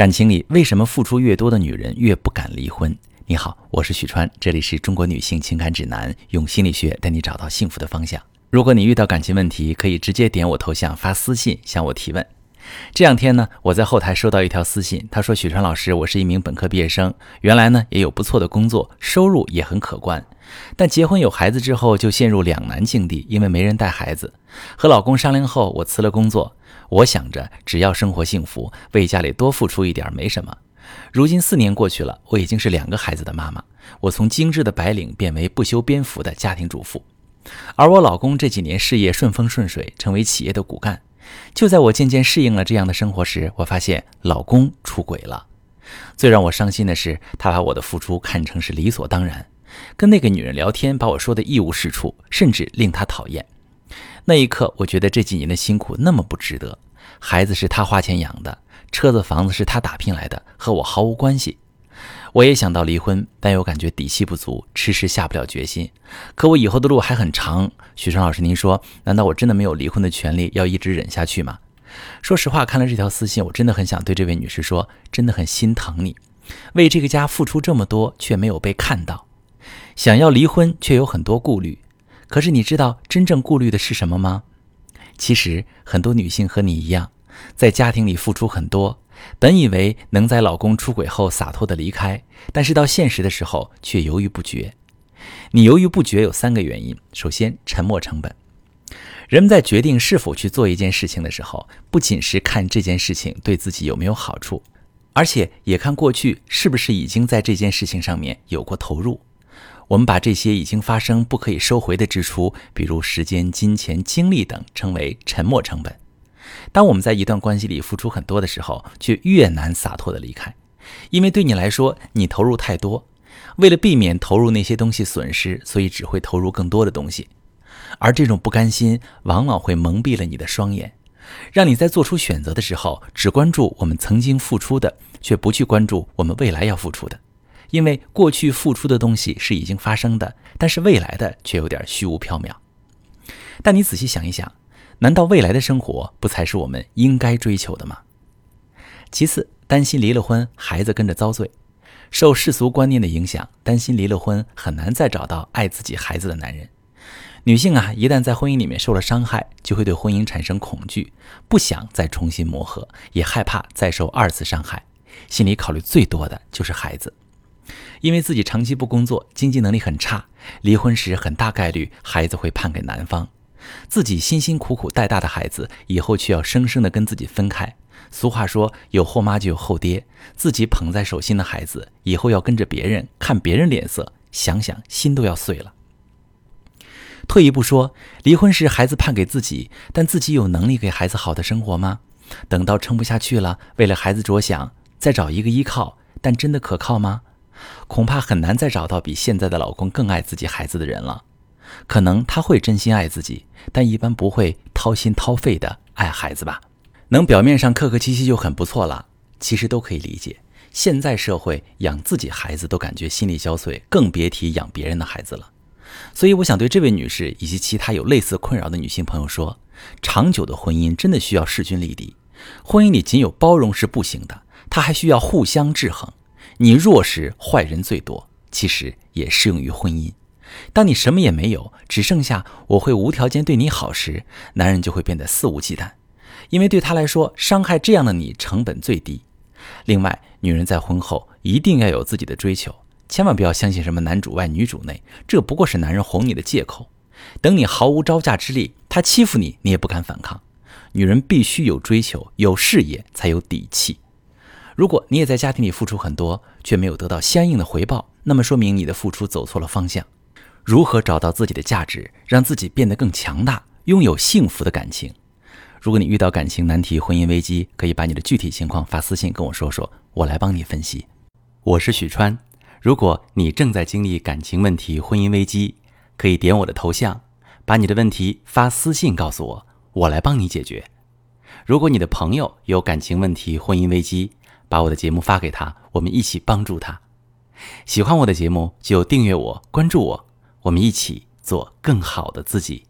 感情里为什么付出越多的女人越不敢离婚？你好，我是许川，这里是中国女性情感指南，用心理学带你找到幸福的方向。如果你遇到感情问题，可以直接点我头像发私信向我提问。这两天呢，我在后台收到一条私信，他说：“许川老师，我是一名本科毕业生，原来呢也有不错的工作，收入也很可观，但结婚有孩子之后就陷入两难境地，因为没人带孩子。和老公商量后，我辞了工作。”我想着，只要生活幸福，为家里多付出一点没什么。如今四年过去了，我已经是两个孩子的妈妈。我从精致的白领变为不修边幅的家庭主妇，而我老公这几年事业顺风顺水，成为企业的骨干。就在我渐渐适应了这样的生活时，我发现老公出轨了。最让我伤心的是，他把我的付出看成是理所当然，跟那个女人聊天，把我说的一无是处，甚至令他讨厌。那一刻，我觉得这几年的辛苦那么不值得。孩子是他花钱养的，车子房子是他打拼来的，和我毫无关系。我也想到离婚，但又感觉底气不足，迟迟下不了决心。可我以后的路还很长。许川老师，您说，难道我真的没有离婚的权利，要一直忍下去吗？说实话，看了这条私信，我真的很想对这位女士说，真的很心疼你，为这个家付出这么多，却没有被看到。想要离婚，却有很多顾虑。可是你知道真正顾虑的是什么吗？其实很多女性和你一样，在家庭里付出很多，本以为能在老公出轨后洒脱的离开，但是到现实的时候却犹豫不决。你犹豫不决有三个原因：首先，沉没成本。人们在决定是否去做一件事情的时候，不仅是看这件事情对自己有没有好处，而且也看过去是不是已经在这件事情上面有过投入。我们把这些已经发生不可以收回的支出，比如时间、金钱、精力等，称为沉没成本。当我们在一段关系里付出很多的时候，却越难洒脱的离开，因为对你来说，你投入太多。为了避免投入那些东西损失，所以只会投入更多的东西。而这种不甘心，往往会蒙蔽了你的双眼，让你在做出选择的时候，只关注我们曾经付出的，却不去关注我们未来要付出的。因为过去付出的东西是已经发生的，但是未来的却有点虚无缥缈。但你仔细想一想，难道未来的生活不才是我们应该追求的吗？其次，担心离了婚，孩子跟着遭罪，受世俗观念的影响，担心离了婚很难再找到爱自己孩子的男人。女性啊，一旦在婚姻里面受了伤害，就会对婚姻产生恐惧，不想再重新磨合，也害怕再受二次伤害，心里考虑最多的就是孩子。因为自己长期不工作，经济能力很差，离婚时很大概率孩子会判给男方，自己辛辛苦苦带大的孩子，以后却要生生的跟自己分开。俗话说，有后妈就有后爹，自己捧在手心的孩子，以后要跟着别人看别人脸色，想想心都要碎了。退一步说，离婚时孩子判给自己，但自己有能力给孩子好的生活吗？等到撑不下去了，为了孩子着想，再找一个依靠，但真的可靠吗？恐怕很难再找到比现在的老公更爱自己孩子的人了。可能他会真心爱自己，但一般不会掏心掏肺的爱孩子吧。能表面上客客气气就很不错了，其实都可以理解。现在社会养自己孩子都感觉心力交瘁，更别提养别人的孩子了。所以，我想对这位女士以及其他有类似困扰的女性朋友说：长久的婚姻真的需要势均力敌。婚姻里仅有包容是不行的，它还需要互相制衡。你弱时，坏人最多，其实也适用于婚姻。当你什么也没有，只剩下我会无条件对你好时，男人就会变得肆无忌惮，因为对他来说，伤害这样的你成本最低。另外，女人在婚后一定要有自己的追求，千万不要相信什么男主外女主内，这不过是男人哄你的借口。等你毫无招架之力，他欺负你，你也不敢反抗。女人必须有追求，有事业，才有底气。如果你也在家庭里付出很多，却没有得到相应的回报，那么说明你的付出走错了方向。如何找到自己的价值，让自己变得更强大，拥有幸福的感情？如果你遇到感情难题、婚姻危机，可以把你的具体情况发私信跟我说说，我来帮你分析。我是许川。如果你正在经历感情问题、婚姻危机，可以点我的头像，把你的问题发私信告诉我，我来帮你解决。如果你的朋友有感情问题、婚姻危机，把我的节目发给他，我们一起帮助他。喜欢我的节目就订阅我、关注我，我们一起做更好的自己。